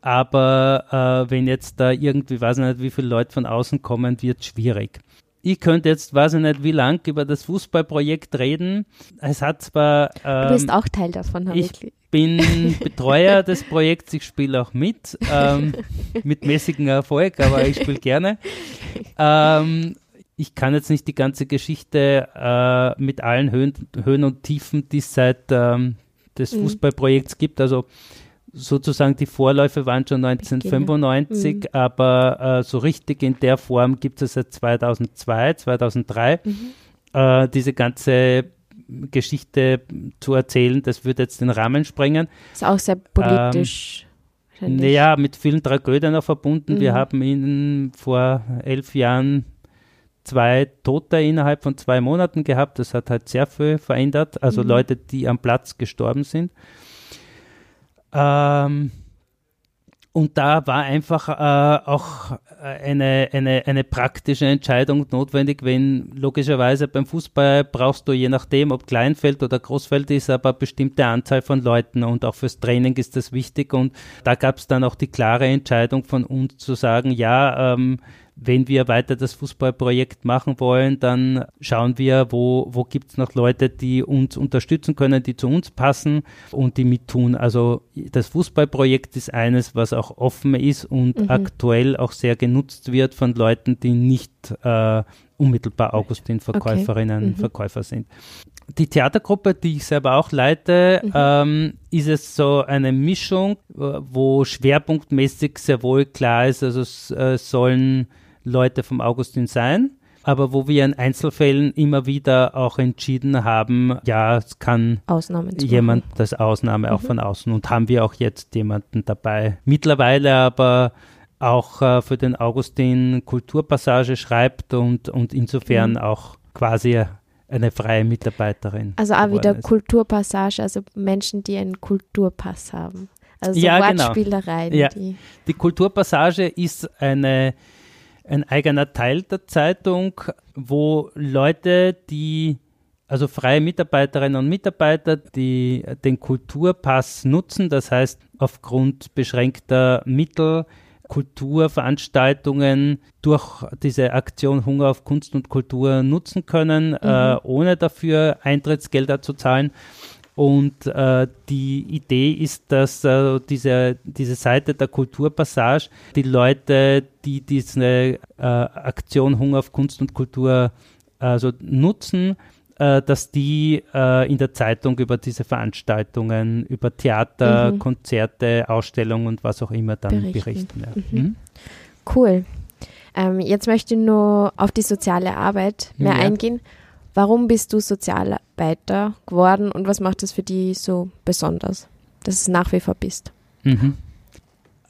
Aber äh, wenn jetzt da irgendwie, weiß ich nicht, wie viele Leute von außen kommen, wird es schwierig ich könnte jetzt, weiß ich nicht, wie lang über das Fußballprojekt reden. Es hat zwar. Ähm, du bist ähm, auch Teil davon, habe ich. Ich bin (laughs) Betreuer des Projekts, ich spiele auch mit, ähm, mit mäßigem Erfolg, aber ich spiele gerne. Ähm, ich kann jetzt nicht die ganze Geschichte äh, mit allen Höhen, Höhen, und Tiefen, die es seit ähm, des mhm. Fußballprojekts gibt. Also sozusagen die Vorläufe waren schon 1995, mhm. aber äh, so richtig in der Form gibt es seit 2002, 2003. Mhm. Äh, diese ganze Geschichte zu erzählen, das würde jetzt den Rahmen sprengen. Ist auch sehr politisch. Ähm, naja, mit vielen Tragödien auch verbunden. Mhm. Wir haben ihn vor elf Jahren zwei Tote innerhalb von zwei Monaten gehabt. Das hat halt sehr viel verändert. Also mhm. Leute, die am Platz gestorben sind. Ähm, und da war einfach äh, auch eine, eine, eine praktische Entscheidung notwendig, wenn logischerweise beim Fußball brauchst du je nachdem, ob Kleinfeld oder Großfeld ist, aber eine bestimmte Anzahl von Leuten und auch fürs Training ist das wichtig. Und da gab es dann auch die klare Entscheidung von uns zu sagen, ja, ähm, wenn wir weiter das Fußballprojekt machen wollen, dann schauen wir, wo, wo gibt es noch Leute, die uns unterstützen können, die zu uns passen und die mittun. Also das Fußballprojekt ist eines, was auch offen ist und mhm. aktuell auch sehr genutzt wird von Leuten, die nicht äh, unmittelbar Augustin-Verkäuferinnen, okay. mhm. Verkäufer sind. Die Theatergruppe, die ich selber auch leite, mhm. ähm, ist es so eine Mischung, wo schwerpunktmäßig sehr wohl klar ist, also es äh, sollen Leute vom Augustin sein, aber wo wir in Einzelfällen immer wieder auch entschieden haben, ja, es kann jemand das Ausnahme auch mhm. von außen und haben wir auch jetzt jemanden dabei. Mittlerweile aber auch äh, für den Augustin Kulturpassage schreibt und, und insofern mhm. auch quasi eine freie Mitarbeiterin. Also auch wieder ist. Kulturpassage, also Menschen, die einen Kulturpass haben. Also ja, Wortspielereien. Genau. Ja. Die, die Kulturpassage ist eine ein eigener Teil der Zeitung, wo Leute, die also freie Mitarbeiterinnen und Mitarbeiter, die den Kulturpass nutzen, das heißt aufgrund beschränkter Mittel Kulturveranstaltungen durch diese Aktion Hunger auf Kunst und Kultur nutzen können, mhm. äh, ohne dafür Eintrittsgelder zu zahlen. Und äh, die Idee ist, dass äh, diese, diese Seite der Kulturpassage die Leute, die diese äh, Aktion Hunger auf Kunst und Kultur also nutzen, äh, dass die äh, in der Zeitung über diese Veranstaltungen, über Theater, mhm. Konzerte, Ausstellungen und was auch immer dann berichten. berichten ja. mhm. Mhm. Cool. Ähm, jetzt möchte ich nur auf die soziale Arbeit mehr ja. eingehen. Warum bist du Sozialarbeiter geworden und was macht das für dich so besonders, dass du es nach wie vor bist? Mhm.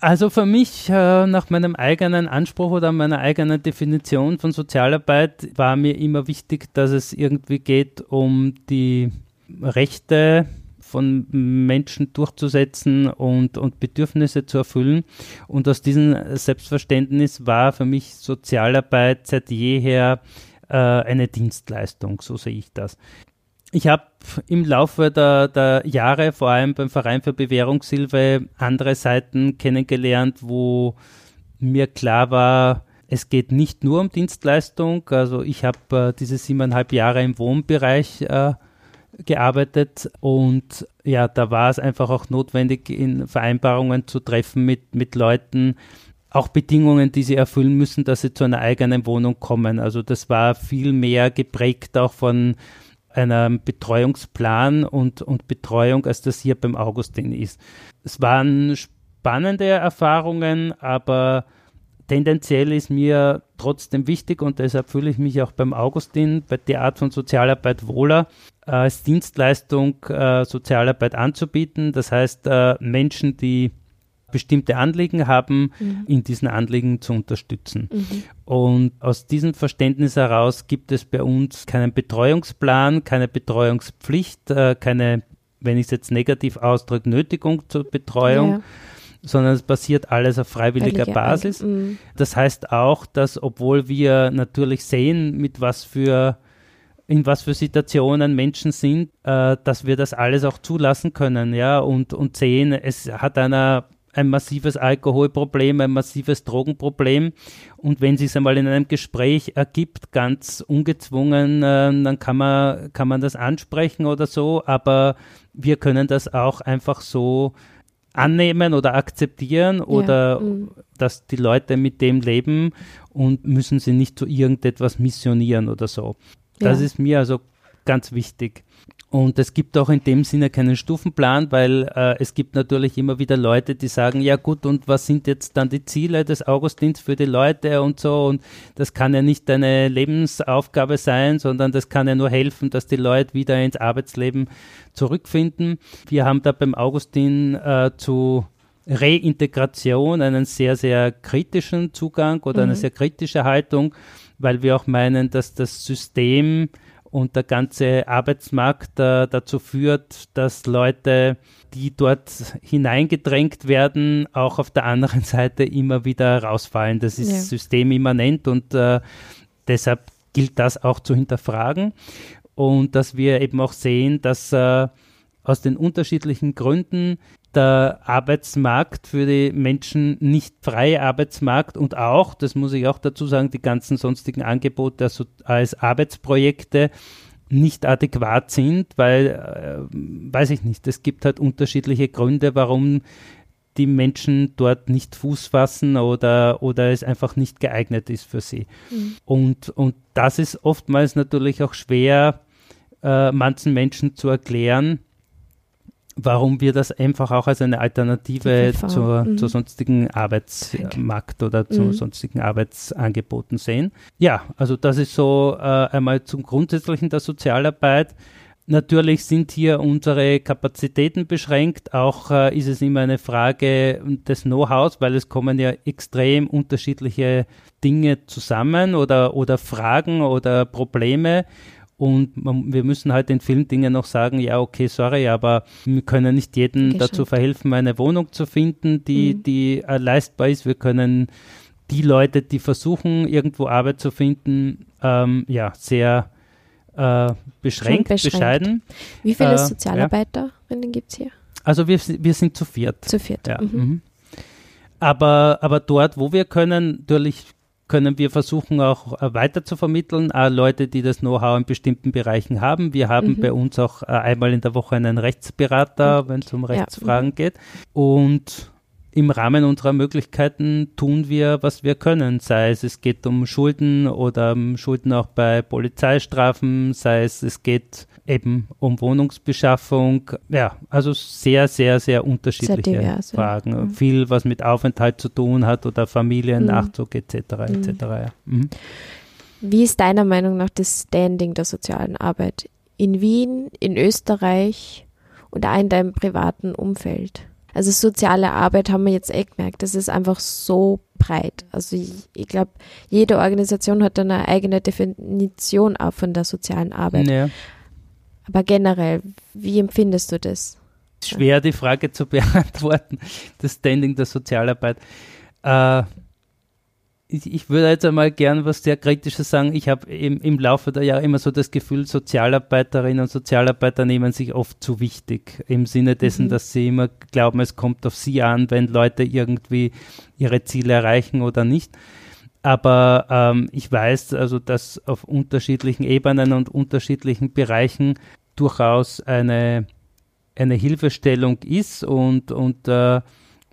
Also für mich, äh, nach meinem eigenen Anspruch oder meiner eigenen Definition von Sozialarbeit, war mir immer wichtig, dass es irgendwie geht um die Rechte von Menschen durchzusetzen und, und Bedürfnisse zu erfüllen. Und aus diesem Selbstverständnis war für mich Sozialarbeit seit jeher äh, eine Dienstleistung, so sehe ich das. Ich habe im Laufe der, der, Jahre, vor allem beim Verein für Bewährungshilfe, andere Seiten kennengelernt, wo mir klar war, es geht nicht nur um Dienstleistung. Also ich habe äh, diese siebeneinhalb Jahre im Wohnbereich äh, gearbeitet und ja, da war es einfach auch notwendig, in Vereinbarungen zu treffen mit, mit Leuten, auch Bedingungen, die sie erfüllen müssen, dass sie zu einer eigenen Wohnung kommen. Also das war viel mehr geprägt auch von einem Betreuungsplan und, und Betreuung, als das hier beim Augustin ist. Es waren spannende Erfahrungen, aber tendenziell ist mir trotzdem wichtig und deshalb fühle ich mich auch beim Augustin bei der Art von Sozialarbeit wohler, äh, als Dienstleistung äh, Sozialarbeit anzubieten. Das heißt, äh, Menschen, die bestimmte Anliegen haben, mhm. in diesen Anliegen zu unterstützen. Mhm. Und aus diesem Verständnis heraus gibt es bei uns keinen Betreuungsplan, keine Betreuungspflicht, äh, keine, wenn ich es jetzt negativ ausdrücke, Nötigung zur Betreuung. Ja sondern es basiert alles auf freiwilliger Basis. Mhm. Das heißt auch, dass obwohl wir natürlich sehen, mit was für in was für Situationen Menschen sind, äh, dass wir das alles auch zulassen können, ja, und, und sehen, es hat einer ein massives Alkoholproblem, ein massives Drogenproblem. Und wenn sich einmal in einem Gespräch ergibt, ganz ungezwungen, äh, dann kann man, kann man das ansprechen oder so. Aber wir können das auch einfach so annehmen oder akzeptieren oder ja, mm. dass die Leute mit dem leben und müssen sie nicht zu irgendetwas missionieren oder so. Das ja. ist mir also ganz wichtig. Und es gibt auch in dem Sinne keinen Stufenplan, weil äh, es gibt natürlich immer wieder Leute, die sagen, ja gut, und was sind jetzt dann die Ziele des Augustins für die Leute und so. Und das kann ja nicht eine Lebensaufgabe sein, sondern das kann ja nur helfen, dass die Leute wieder ins Arbeitsleben zurückfinden. Wir haben da beim Augustin äh, zu Reintegration einen sehr, sehr kritischen Zugang oder mhm. eine sehr kritische Haltung, weil wir auch meinen, dass das System und der ganze Arbeitsmarkt äh, dazu führt, dass Leute, die dort hineingedrängt werden, auch auf der anderen (laughs) Seite immer wieder rausfallen. Das ist ja. systemimmanent und äh, deshalb gilt das auch zu hinterfragen und dass wir eben auch sehen, dass äh, aus den unterschiedlichen Gründen der Arbeitsmarkt für die Menschen nicht freie Arbeitsmarkt und auch, das muss ich auch dazu sagen, die ganzen sonstigen Angebote also als Arbeitsprojekte nicht adäquat sind, weil, äh, weiß ich nicht, es gibt halt unterschiedliche Gründe, warum die Menschen dort nicht Fuß fassen oder, oder es einfach nicht geeignet ist für sie. Mhm. Und, und das ist oftmals natürlich auch schwer, äh, manchen Menschen zu erklären, warum wir das einfach auch als eine Alternative zur, mhm. zur sonstigen Arbeitsmarkt oder zu mhm. sonstigen Arbeitsangeboten sehen. Ja, also das ist so äh, einmal zum Grundsätzlichen der Sozialarbeit. Natürlich sind hier unsere Kapazitäten beschränkt. Auch äh, ist es immer eine Frage des Know-hows, weil es kommen ja extrem unterschiedliche Dinge zusammen oder, oder Fragen oder Probleme. Und man, wir müssen halt in vielen Dingen noch sagen, ja, okay, sorry, aber wir können nicht jedem okay, dazu verhelfen, eine Wohnung zu finden, die, mhm. die äh, leistbar ist. Wir können die Leute, die versuchen, irgendwo Arbeit zu finden, ähm, ja, sehr äh, beschränkt, beschränkt, bescheiden. Wie viele äh, Sozialarbeiterinnen ja. gibt es hier? Also wir, wir sind zu viert. Zu viert. Ja. Mhm. mhm. Aber, aber dort, wo wir können, natürlich können wir versuchen auch äh, weiter zu vermitteln, Leute, die das Know-how in bestimmten Bereichen haben. Wir haben mhm. bei uns auch äh, einmal in der Woche einen Rechtsberater, mhm. wenn es um Rechtsfragen ja. geht. Und im Rahmen unserer Möglichkeiten tun wir, was wir können. Sei es, es geht um Schulden oder um Schulden auch bei Polizeistrafen, sei es, es geht eben um Wohnungsbeschaffung. Ja, also sehr, sehr, sehr unterschiedliche sehr divers, Fragen. Ja. Mhm. Viel, was mit Aufenthalt zu tun hat oder Familiennachzug mhm. etc. etc. Mhm. Ja. Mhm. Wie ist deiner Meinung nach das Standing der sozialen Arbeit in Wien, in Österreich und auch in deinem privaten Umfeld? Also soziale Arbeit haben wir jetzt eh gemerkt, das ist einfach so breit. Also ich, ich glaube, jede Organisation hat eine eigene Definition auch von der sozialen Arbeit. Ja. Aber generell, wie empfindest du das? Schwer die Frage zu (laughs) beantworten, das Standing der Sozialarbeit. Äh, ich, ich, würde jetzt einmal gern was sehr Kritisches sagen. Ich habe im, im Laufe der Jahre immer so das Gefühl, Sozialarbeiterinnen und Sozialarbeiter nehmen sich oft zu wichtig. Im Sinne dessen, mhm. dass sie immer glauben, es kommt auf sie an, wenn Leute irgendwie ihre Ziele erreichen oder nicht. Aber ähm, ich weiß also, dass auf unterschiedlichen Ebenen und unterschiedlichen Bereichen durchaus eine, eine Hilfestellung ist und, und äh,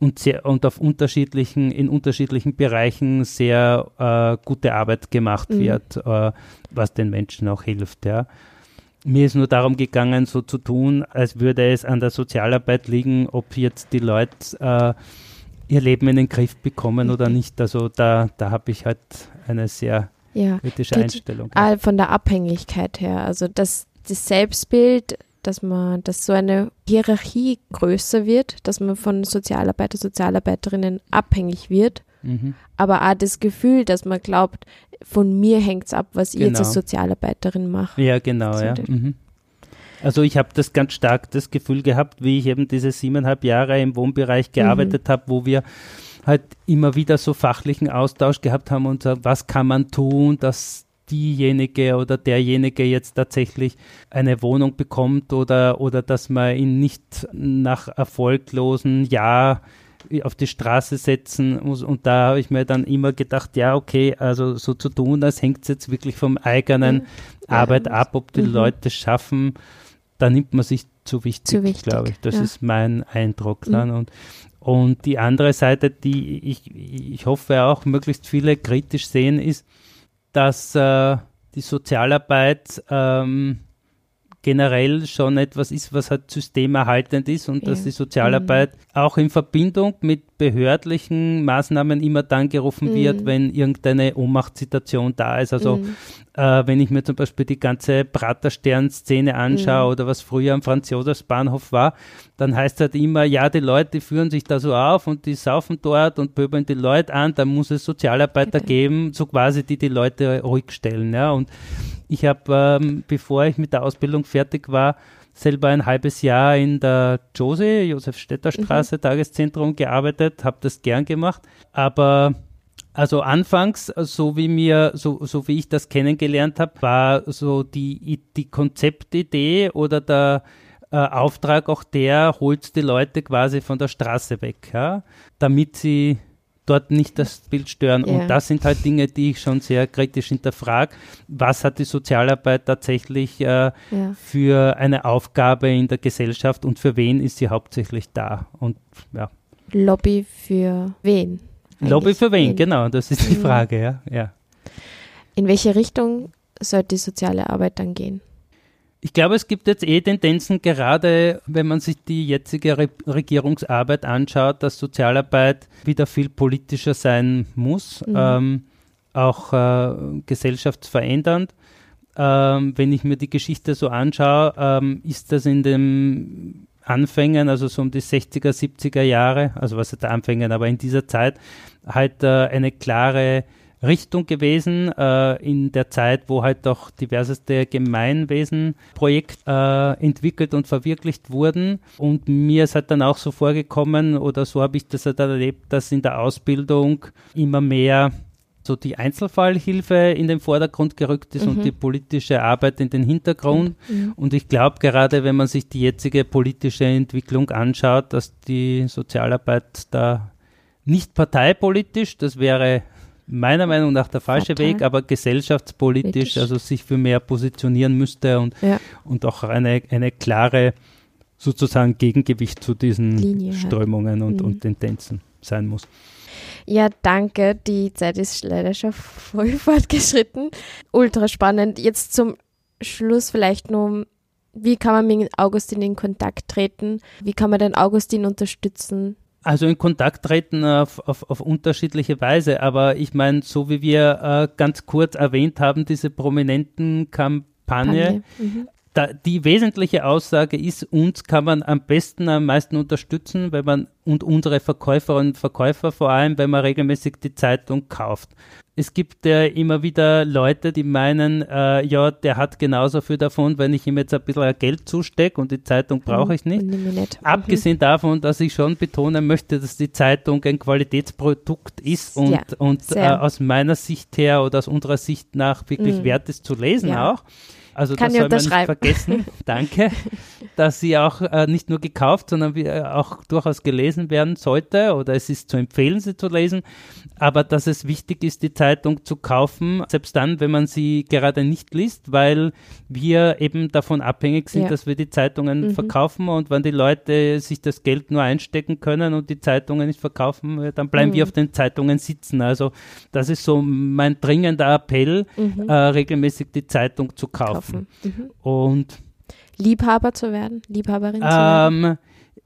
und, sehr, und auf unterschiedlichen, in unterschiedlichen Bereichen sehr äh, gute Arbeit gemacht mhm. wird, äh, was den Menschen auch hilft. Ja. Mir ist nur darum gegangen, so zu tun, als würde es an der Sozialarbeit liegen, ob jetzt die Leute äh, ihr Leben in den Griff bekommen oder nicht. Also da, da habe ich halt eine sehr ja. kritische die, Einstellung. Von der Abhängigkeit her, also das, das Selbstbild dass man, dass so eine Hierarchie größer wird, dass man von Sozialarbeiter, Sozialarbeiterinnen abhängig wird, mhm. aber auch das Gefühl, dass man glaubt, von mir hängt es ab, was genau. ich jetzt als. Sozialarbeiterin mache. Ja, genau, ja. Mhm. Also ich habe das ganz stark das Gefühl gehabt, wie ich eben diese siebeneinhalb Jahre im Wohnbereich gearbeitet mhm. habe, wo wir halt immer wieder so fachlichen Austausch gehabt haben und was kann man tun, dass diejenige oder derjenige jetzt tatsächlich eine Wohnung bekommt oder, oder dass man ihn nicht nach erfolglosen Jahr auf die Straße setzen muss. Und da habe ich mir dann immer gedacht, ja, okay, also so zu tun, das hängt jetzt wirklich vom eigenen mhm. Arbeit ab, ob die mhm. Leute schaffen, da nimmt man sich zu wichtig, zu wichtig glaube ich. Das ja. ist mein Eindruck dann. Mhm. Und, und die andere Seite, die ich, ich hoffe auch möglichst viele kritisch sehen, ist, dass äh, die Sozialarbeit ähm, generell schon etwas ist, was halt systemerhaltend ist und ja. dass die Sozialarbeit mhm. auch in Verbindung mit behördlichen Maßnahmen immer dann gerufen mhm. wird, wenn irgendeine Ohnmachtssituation da ist. Also mhm. äh, wenn ich mir zum Beispiel die ganze Praterstern-Szene anschaue mhm. oder was früher am Franz-Josefs-Bahnhof war, dann heißt halt immer, ja, die Leute die führen sich da so auf und die saufen dort und pöbeln die Leute an, dann muss es Sozialarbeiter okay. geben, so quasi, die die Leute ruhig stellen. Ja? Und ich habe, ähm, bevor ich mit der Ausbildung fertig war, selber ein halbes Jahr in der Jose, Josef Städter Straße, mhm. Tageszentrum gearbeitet, habe das gern gemacht. Aber also anfangs, so wie mir, so, so wie ich das kennengelernt habe, war so die, die Konzeptidee oder der äh, Auftrag auch der, holt die Leute quasi von der Straße weg, ja, damit sie dort nicht das Bild stören. Ja. Und das sind halt Dinge, die ich schon sehr kritisch hinterfrage. Was hat die Sozialarbeit tatsächlich äh, ja. für eine Aufgabe in der Gesellschaft und für wen ist sie hauptsächlich da? Und ja. Lobby für wen? Lobby für wen, wen, genau, das ist die mhm. Frage, ja. ja. In welche Richtung sollte die soziale Arbeit dann gehen? Ich glaube, es gibt jetzt eh Tendenzen, gerade wenn man sich die jetzige Re Regierungsarbeit anschaut, dass Sozialarbeit wieder viel politischer sein muss, mhm. ähm, auch äh, gesellschaftsverändernd. Ähm, wenn ich mir die Geschichte so anschaue, ähm, ist das in den Anfängen, also so um die 60er, 70er Jahre, also was der Anfängen, aber in dieser Zeit halt äh, eine klare Richtung gewesen, äh, in der Zeit, wo halt auch diverseste Gemeinwesenprojekte äh, entwickelt und verwirklicht wurden. Und mir ist halt dann auch so vorgekommen, oder so habe ich das halt erlebt, dass in der Ausbildung immer mehr so die Einzelfallhilfe in den Vordergrund gerückt ist mhm. und die politische Arbeit in den Hintergrund. Mhm. Und ich glaube gerade, wenn man sich die jetzige politische Entwicklung anschaut, dass die Sozialarbeit da nicht parteipolitisch, das wäre meiner Meinung nach der falsche Fatal. Weg, aber gesellschaftspolitisch, Politisch. also sich für mehr positionieren müsste und, ja. und auch eine, eine klare sozusagen Gegengewicht zu diesen Linie Strömungen und, mhm. und Tendenzen. sein muss. Ja, danke. Die Zeit ist leider schon voll (laughs) fortgeschritten. Ultra spannend. Jetzt zum Schluss vielleicht nur, wie kann man mit Augustin in Kontakt treten? Wie kann man den Augustin unterstützen? Also in Kontakt treten auf, auf, auf unterschiedliche Weise, aber ich meine, so wie wir äh, ganz kurz erwähnt haben, diese prominenten Kampagne, mhm. da, die wesentliche Aussage ist, uns kann man am besten, am meisten unterstützen, wenn man und unsere Verkäuferinnen und Verkäufer vor allem, wenn man regelmäßig die Zeitung kauft es gibt ja immer wieder Leute, die meinen, äh, ja, der hat genauso viel davon, wenn ich ihm jetzt ein bisschen Geld zustecke und die Zeitung brauche mhm. ich nicht. nicht. Abgesehen mhm. davon, dass ich schon betonen möchte, dass die Zeitung ein Qualitätsprodukt ist und, ja, und äh, aus meiner Sicht her oder aus unserer Sicht nach wirklich mhm. wert ist zu lesen ja. auch. Also Kann das soll man nicht vergessen, (laughs) danke, dass sie auch äh, nicht nur gekauft, sondern wie, äh, auch durchaus gelesen werden sollte oder es ist zu empfehlen, sie zu lesen, aber dass es wichtig ist, die Zeitung zu kaufen, selbst dann, wenn man sie gerade nicht liest, weil wir eben davon abhängig sind, ja. dass wir die Zeitungen mhm. verkaufen und wenn die Leute sich das Geld nur einstecken können und die Zeitungen nicht verkaufen, dann bleiben mhm. wir auf den Zeitungen sitzen. Also das ist so mein dringender Appell, mhm. äh, regelmäßig die Zeitung zu kaufen kaufen. Mhm. Und Liebhaber zu werden, Liebhaberin ähm, zu werden?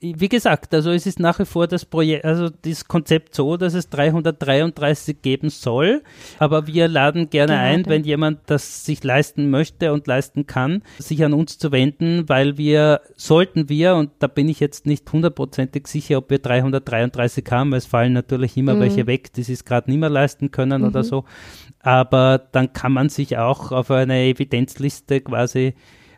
Wie gesagt, also es ist nach wie vor das Projekt, also das Konzept so, dass es 333 geben soll, aber wir laden gerne genau, ein, wenn jemand das sich leisten möchte und leisten kann, sich an uns zu wenden, weil wir, sollten wir, und da bin ich jetzt nicht hundertprozentig sicher, ob wir 333 haben, weil es fallen natürlich immer mhm. welche weg, die sich gerade nicht mehr leisten können mhm. oder so, aber dann kann man sich auch auf eine Evidenzliste quasi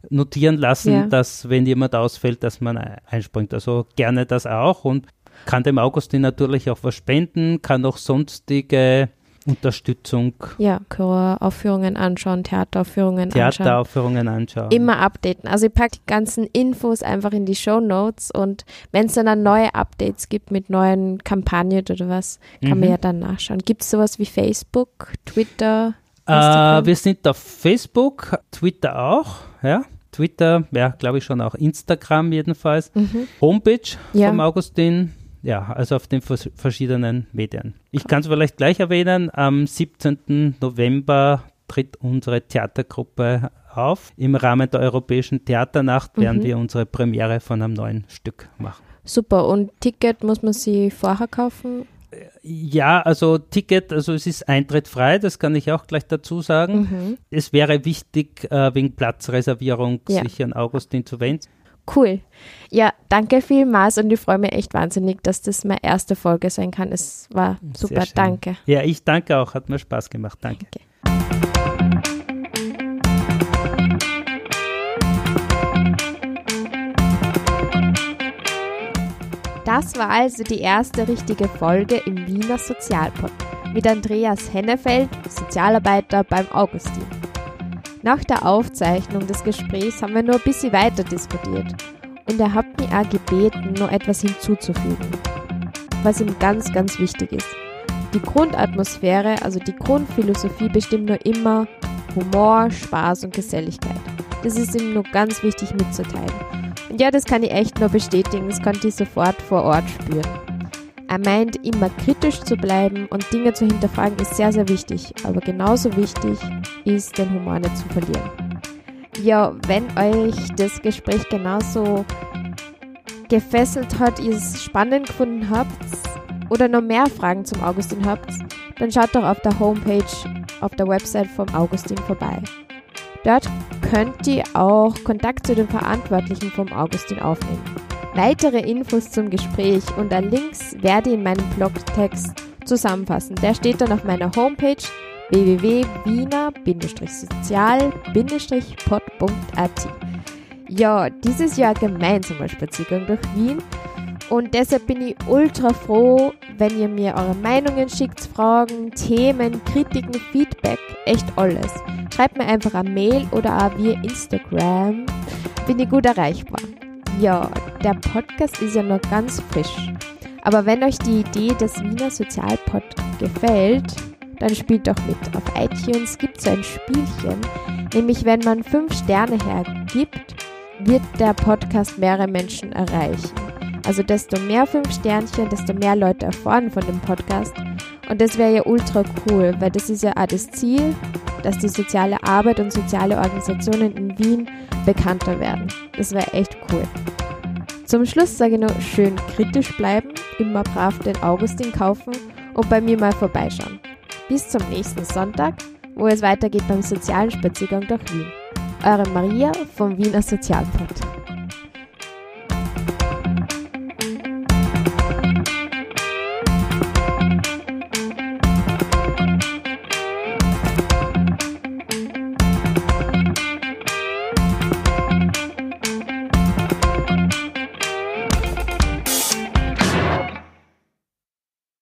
notieren lassen, ja. dass wenn jemand ausfällt, dass man einspringt. Also gerne das auch und kann dem Augustin natürlich auch was spenden, kann auch sonstige Unterstützung. Ja, Choraufführungen anschauen, Theateraufführungen anschauen. Theateraufführungen anschauen. Immer updaten. Also ich packe die ganzen Infos einfach in die Show Notes und wenn es dann neue Updates gibt mit neuen Kampagnen oder was, kann mhm. man ja dann nachschauen. Gibt es sowas wie Facebook, Twitter? Äh, wir sind auf Facebook, Twitter auch, ja. Twitter, ja, glaube ich schon auch Instagram jedenfalls. Mhm. Homepage ja. vom Augustin ja, also auf den verschiedenen Medien. Ich kann es vielleicht gleich erwähnen, am 17. November tritt unsere Theatergruppe auf. Im Rahmen der Europäischen Theaternacht mhm. werden wir unsere Premiere von einem neuen Stück machen. Super, und Ticket muss man sie vorher kaufen? Ja, also Ticket, also es ist Eintritt frei, das kann ich auch gleich dazu sagen. Mhm. Es wäre wichtig, äh, wegen Platzreservierung ja. sich an Augustin zu wenden. Cool. Ja, danke vielmals und ich freue mich echt wahnsinnig, dass das meine erste Folge sein kann. Es war super, danke. Ja, ich danke auch, hat mir Spaß gemacht. Danke. danke. Das war also die erste richtige Folge im Wiener Sozialpod mit Andreas Hennefeld, Sozialarbeiter beim Augustin. Nach der Aufzeichnung des Gesprächs haben wir nur ein bisschen weiter diskutiert und er hat mich auch gebeten, noch etwas hinzuzufügen, was ihm ganz, ganz wichtig ist. Die Grundatmosphäre, also die Grundphilosophie bestimmt nur immer Humor, Spaß und Geselligkeit. Das ist ihm nur ganz wichtig mitzuteilen. Ja, das kann ich echt nur bestätigen, das konnte ich sofort vor Ort spüren. Er meint, immer kritisch zu bleiben und Dinge zu hinterfragen ist sehr, sehr wichtig. Aber genauso wichtig ist, den Humor nicht zu verlieren. Ja, wenn euch das Gespräch genauso gefesselt hat, ihr es spannend gefunden habt oder noch mehr Fragen zum Augustin habt, dann schaut doch auf der Homepage, auf der Website vom Augustin vorbei. Dort könnt ihr auch Kontakt zu den Verantwortlichen vom Augustin aufnehmen. Weitere Infos zum Gespräch und Links werde ich in meinem Blogtext zusammenfassen. Der steht dann auf meiner Homepage www.wiener-sozial-pod.at. Ja, dieses Jahr gemeinsamer Spaziergang durch Wien und deshalb bin ich ultra froh, wenn ihr mir eure Meinungen schickt, Fragen, Themen, Kritiken, Feedback, echt alles. Schreibt mir einfach eine Mail oder auch via Instagram. Bin ich gut erreichbar. Ja, der Podcast ist ja noch ganz frisch. Aber wenn euch die Idee des Wiener Sozialpod gefällt, dann spielt doch mit. Auf iTunes gibt es so ein Spielchen, nämlich wenn man fünf Sterne hergibt, wird der Podcast mehrere Menschen erreichen. Also desto mehr 5 Sternchen, desto mehr Leute erfahren von dem Podcast. Und das wäre ja ultra cool, weil das ist ja auch das Ziel, dass die soziale Arbeit und soziale Organisationen in Wien bekannter werden. Das wäre echt cool. Zum Schluss sage ich noch schön kritisch bleiben, immer brav den Augustin kaufen und bei mir mal vorbeischauen. Bis zum nächsten Sonntag, wo es weitergeht beim sozialen Spaziergang durch Wien. Eure Maria vom Wiener Sozialpod.